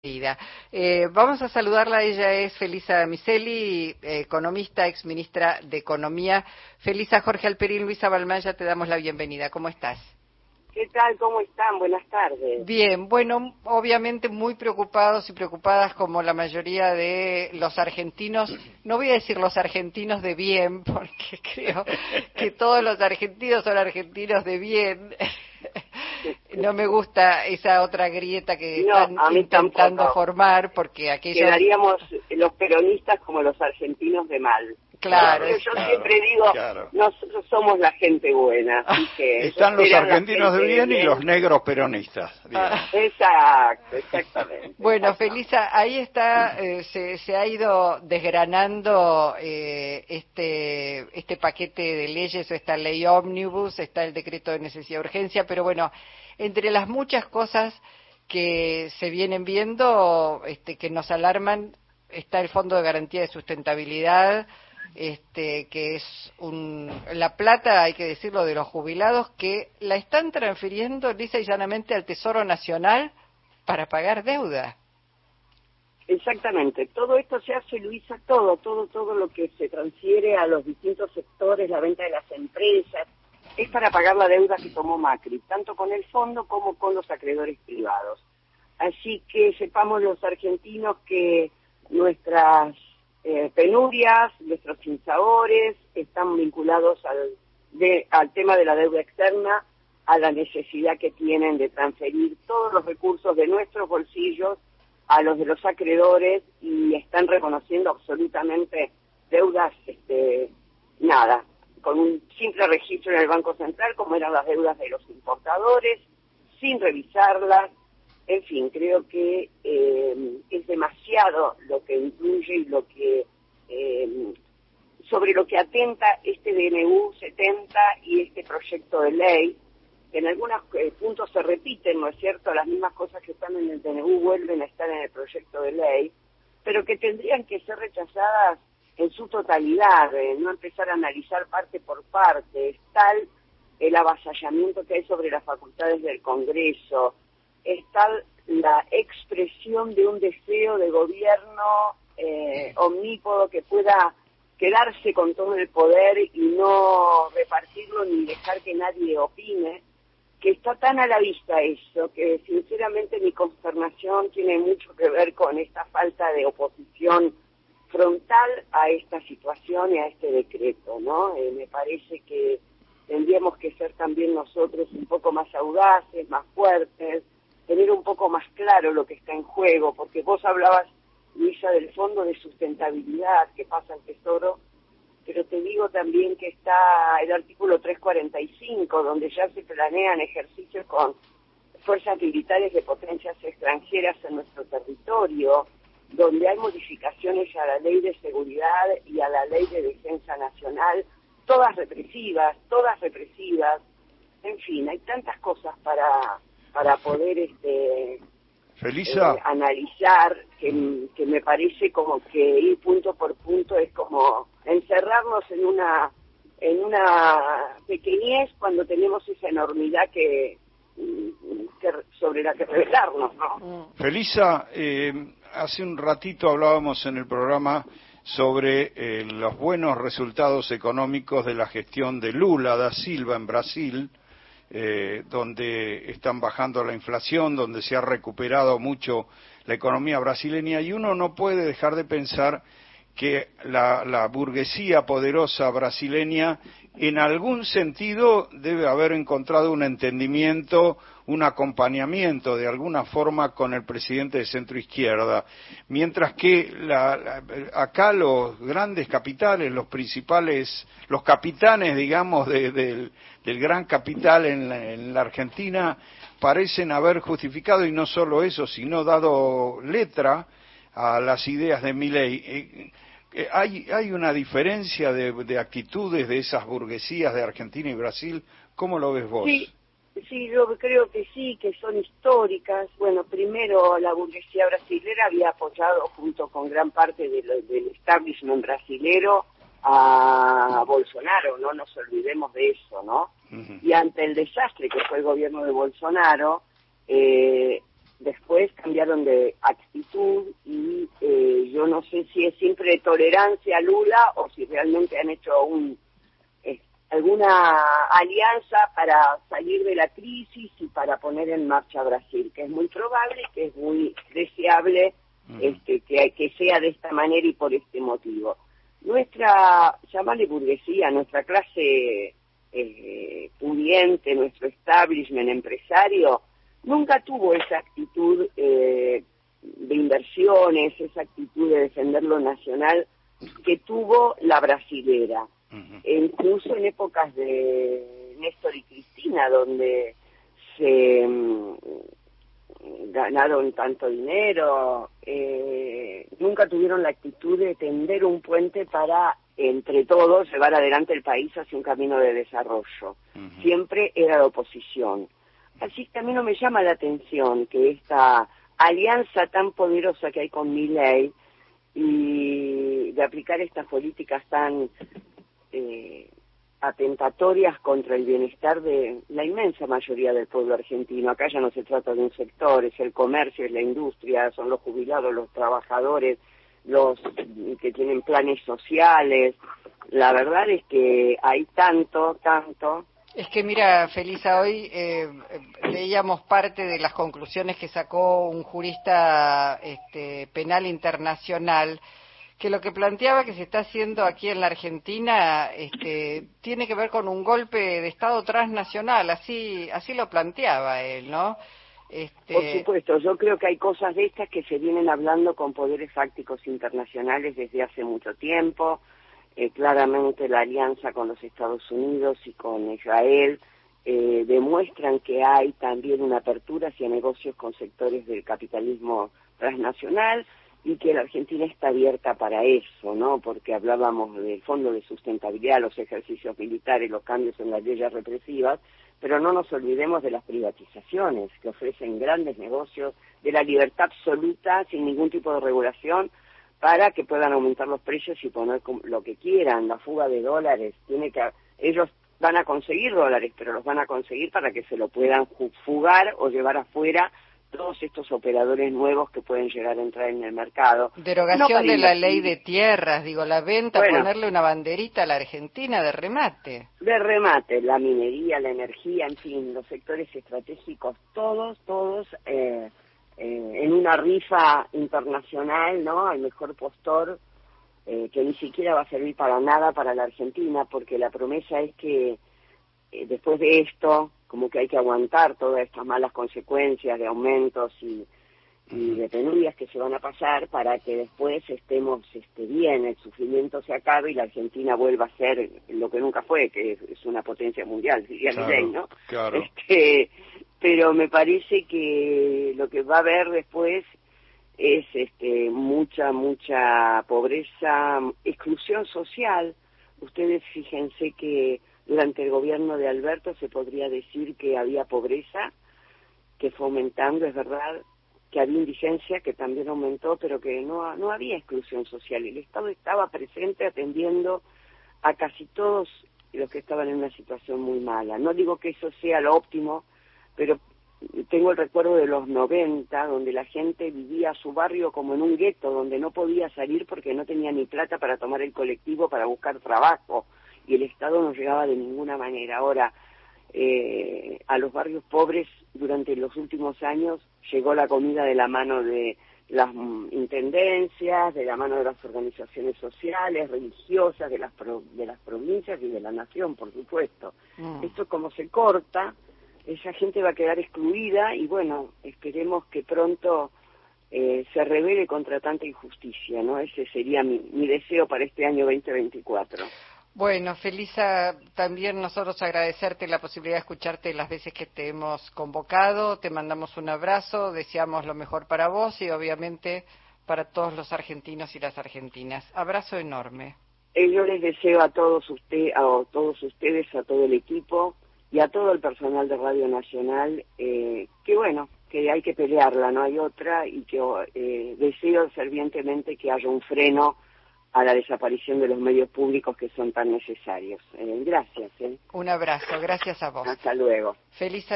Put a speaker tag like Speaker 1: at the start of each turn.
Speaker 1: Eh, vamos a saludarla, ella es Felisa Miseli, economista, ex ministra de Economía. Felisa Jorge Alperín, Luisa Balmaya, te damos la bienvenida. ¿Cómo estás?
Speaker 2: ¿Qué tal? ¿Cómo están? Buenas tardes.
Speaker 1: Bien, bueno, obviamente muy preocupados y preocupadas como la mayoría de los argentinos. No voy a decir los argentinos de bien, porque creo que todos los argentinos son argentinos de bien. No me gusta esa otra grieta que están intentando formar porque aquellos
Speaker 2: quedaríamos los peronistas como los argentinos de mal
Speaker 1: Claro.
Speaker 2: yo siempre digo, nosotros somos la gente buena.
Speaker 3: Están los argentinos de bien y los negros peronistas.
Speaker 2: Ah. exacto, exactamente.
Speaker 1: Bueno, Felisa, ahí está, eh, se, se, ha ido desgranando eh, este, este paquete de leyes, esta ley ómnibus, está el decreto de necesidad de urgencia, pero bueno, entre las muchas cosas que se vienen viendo, este, que nos alarman, está el Fondo de Garantía de Sustentabilidad, este, que es un, la plata, hay que decirlo, de los jubilados, que la están transfiriendo lisa y llanamente al Tesoro Nacional para pagar deuda.
Speaker 2: Exactamente, todo esto se hace, Luisa, todo, todo, todo lo que se transfiere a los distintos sectores, la venta de las empresas, es para pagar la deuda que tomó Macri, tanto con el fondo como con los acreedores privados. Así que sepamos los argentinos que nuestras eh, penurias, nuestros sinsabores, están vinculados al, al tema de la deuda externa, a la necesidad que tienen de transferir todos los recursos de nuestros bolsillos a los de los acreedores y están reconociendo absolutamente deudas, este, nada, con un simple registro en el Banco Central, como eran las deudas de los importadores, sin revisarlas, en fin, creo que eh, es demasiado lo que incluye y lo que eh, sobre lo que atenta este DNU 70 y este proyecto de ley, que en algunos eh, puntos se repiten, ¿no es cierto? Las mismas cosas que están en el DNU vuelven a estar en el proyecto de ley, pero que tendrían que ser rechazadas en su totalidad, no empezar a analizar parte por parte. Es tal el avasallamiento que hay sobre las facultades del Congreso, está la expresión de un deseo de gobierno eh, omnípodo que pueda quedarse con todo el poder y no repartirlo ni dejar que nadie opine, que está tan a la vista eso, que sinceramente mi consternación tiene mucho que ver con esta falta de oposición frontal a esta situación y a este decreto, ¿no? Eh, me parece que tendríamos que ser también nosotros un poco más audaces, más fuertes, tener un poco más claro lo que está en juego, porque vos hablabas, Luisa, del fondo de sustentabilidad que pasa al Tesoro, pero te digo también que está el artículo 345, donde ya se planean ejercicios con fuerzas militares de potencias extranjeras en nuestro territorio, donde hay modificaciones a la ley de seguridad y a la ley de defensa nacional, todas represivas, todas represivas, en fin, hay tantas cosas para para poder este
Speaker 3: Felisa.
Speaker 2: Eh, analizar que, que, me parece como que ir punto por punto es como encerrarnos en una en una pequeñez cuando tenemos esa enormidad que, sobre la que revelarnos, ¿no?
Speaker 3: Mm. Felisa, eh, hace un ratito hablábamos en el programa sobre eh, los buenos resultados económicos de la gestión de Lula da Silva en Brasil eh, donde están bajando la inflación, donde se ha recuperado mucho la economía brasileña y uno no puede dejar de pensar que la, burguesía poderosa brasileña en algún sentido debe haber encontrado un entendimiento, un acompañamiento de alguna forma con el presidente de centro izquierda, mientras que acá los grandes capitales, los principales, los capitanes, digamos, del gran capital en la Argentina parecen haber justificado y no solo eso, sino dado letra a las ideas de Milley. Eh, hay, hay una diferencia de, actitudes de esas burguesías de Argentina y Brasil. ¿Cómo lo ves vos?
Speaker 2: Sí, sí, yo creo que sí, que son históricas. Bueno, primero la burguesía brasilera había apoyado junto con gran parte del establishment brasilero a Bolsonaro, no nos olvidemos de eso, ¿no? Y ante el desastre que fue el gobierno de Bolsonaro, eh, cambiaron de actitud y eh, yo no sé si es siempre tolerancia a Lula o si realmente han hecho un, alguna alianza para salir de la crisis y para poner en marcha Brasil, que es muy probable, que es muy deseable este, que, que sea de esta manera y por este motivo. Nuestra, llamarle burguesía, nuestra clase eh, pudiente, nuestro establishment empresario, nunca tuvo esa actitud eh, de inversiones, esa actitud de defender lo nacional que tuvo la brasilera. Incluso en épocas de Néstor y Cristina, donde se mm, ganaron tanto dinero, eh, nunca tuvieron la actitud de tender un puente para, entre todos, llevar adelante el país hacia un camino de desarrollo. Siempre era la oposición. Así que a mí no me llama la atención que esta alianza tan poderosa que hay con mi ley y de aplicar estas políticas tan eh, atentatorias contra el bienestar de la inmensa mayoría del pueblo argentino. Acá ya no se trata de un sector, es el comercio, es la industria, son los jubilados, los trabajadores, los que tienen planes sociales. La verdad es que hay tanto, tanto.
Speaker 1: Es que mira, Felisa, hoy eh, leíamos parte de las conclusiones que sacó un jurista este, penal internacional que lo que planteaba que se está haciendo aquí en la Argentina este, tiene que ver con un golpe de Estado transnacional, así, así lo planteaba él, ¿no?
Speaker 2: Este... Por supuesto, yo creo que hay cosas de estas que se vienen hablando con poderes fácticos internacionales desde hace mucho tiempo. Eh, claramente la alianza con los Estados Unidos y con Israel eh, demuestran que hay también una apertura hacia negocios con sectores del capitalismo transnacional y que la Argentina está abierta para eso, ¿no? Porque hablábamos del Fondo de Sustentabilidad, los ejercicios militares, los cambios en las leyes represivas, pero no nos olvidemos de las privatizaciones que ofrecen grandes negocios, de la libertad absoluta sin ningún tipo de regulación para que puedan aumentar los precios y poner lo que quieran, la fuga de dólares, tiene que ellos van a conseguir dólares, pero los van a conseguir para que se lo puedan fugar o llevar afuera todos estos operadores nuevos que pueden llegar a entrar en el mercado.
Speaker 1: Derogación de la ley de tierras, digo, la venta, ponerle una banderita a la Argentina de remate.
Speaker 2: De remate, la minería, la energía, en fin, los sectores estratégicos, todos, todos eh, eh, en una rifa internacional, ¿no? Al mejor postor, eh, que ni siquiera va a servir para nada para la Argentina, porque la promesa es que después de esto como que hay que aguantar todas estas malas consecuencias de aumentos y, de penurias que se van a pasar para que después estemos este, bien, el sufrimiento se acabe y la Argentina vuelva a ser lo que nunca fue, que es una potencia mundial, diría claro, ¿no?
Speaker 3: Claro.
Speaker 2: Este, pero me parece que lo que va a haber después es este, mucha, mucha pobreza, exclusión social. Ustedes fíjense que durante el gobierno de Alberto se podría decir que había pobreza, que fue aumentando, es verdad, que había indigencia, que también aumentó, pero que no, no había exclusión social. El Estado estaba presente atendiendo a casi todos los que estaban en una situación muy mala. No digo que eso sea lo óptimo, pero tengo el recuerdo de los 90, donde la gente vivía su barrio como en un gueto, donde no podía salir porque no tenía ni plata para tomar el colectivo para buscar trabajo y el Estado no llegaba de ninguna manera. Ahora, eh, a los barrios pobres durante los últimos años llegó la comida de la mano de las intendencias, de la mano de las organizaciones sociales, religiosas, de las, de las provincias y de la nación, por supuesto. Mm. Esto como se corta, esa gente va a quedar excluida y bueno, esperemos que pronto eh, se revele contra tanta injusticia, ¿no? Ese sería mi, mi deseo para este año 2024.
Speaker 1: Bueno, Felisa, también nosotros agradecerte la posibilidad de escucharte las veces que te hemos convocado. Te mandamos un abrazo, deseamos lo mejor para vos y obviamente para todos los argentinos y las argentinas. Abrazo enorme.
Speaker 2: Eh, yo les deseo a todos, usted, a todos ustedes, a todo el equipo y a todo el personal de Radio Nacional eh, que bueno, que hay que pelearla, no hay otra y que eh, deseo fervientemente que haya un freno a la desaparición de los medios públicos que son tan necesarios. Eh, gracias.
Speaker 1: Un abrazo, gracias a vos.
Speaker 2: Hasta luego.
Speaker 1: Feliz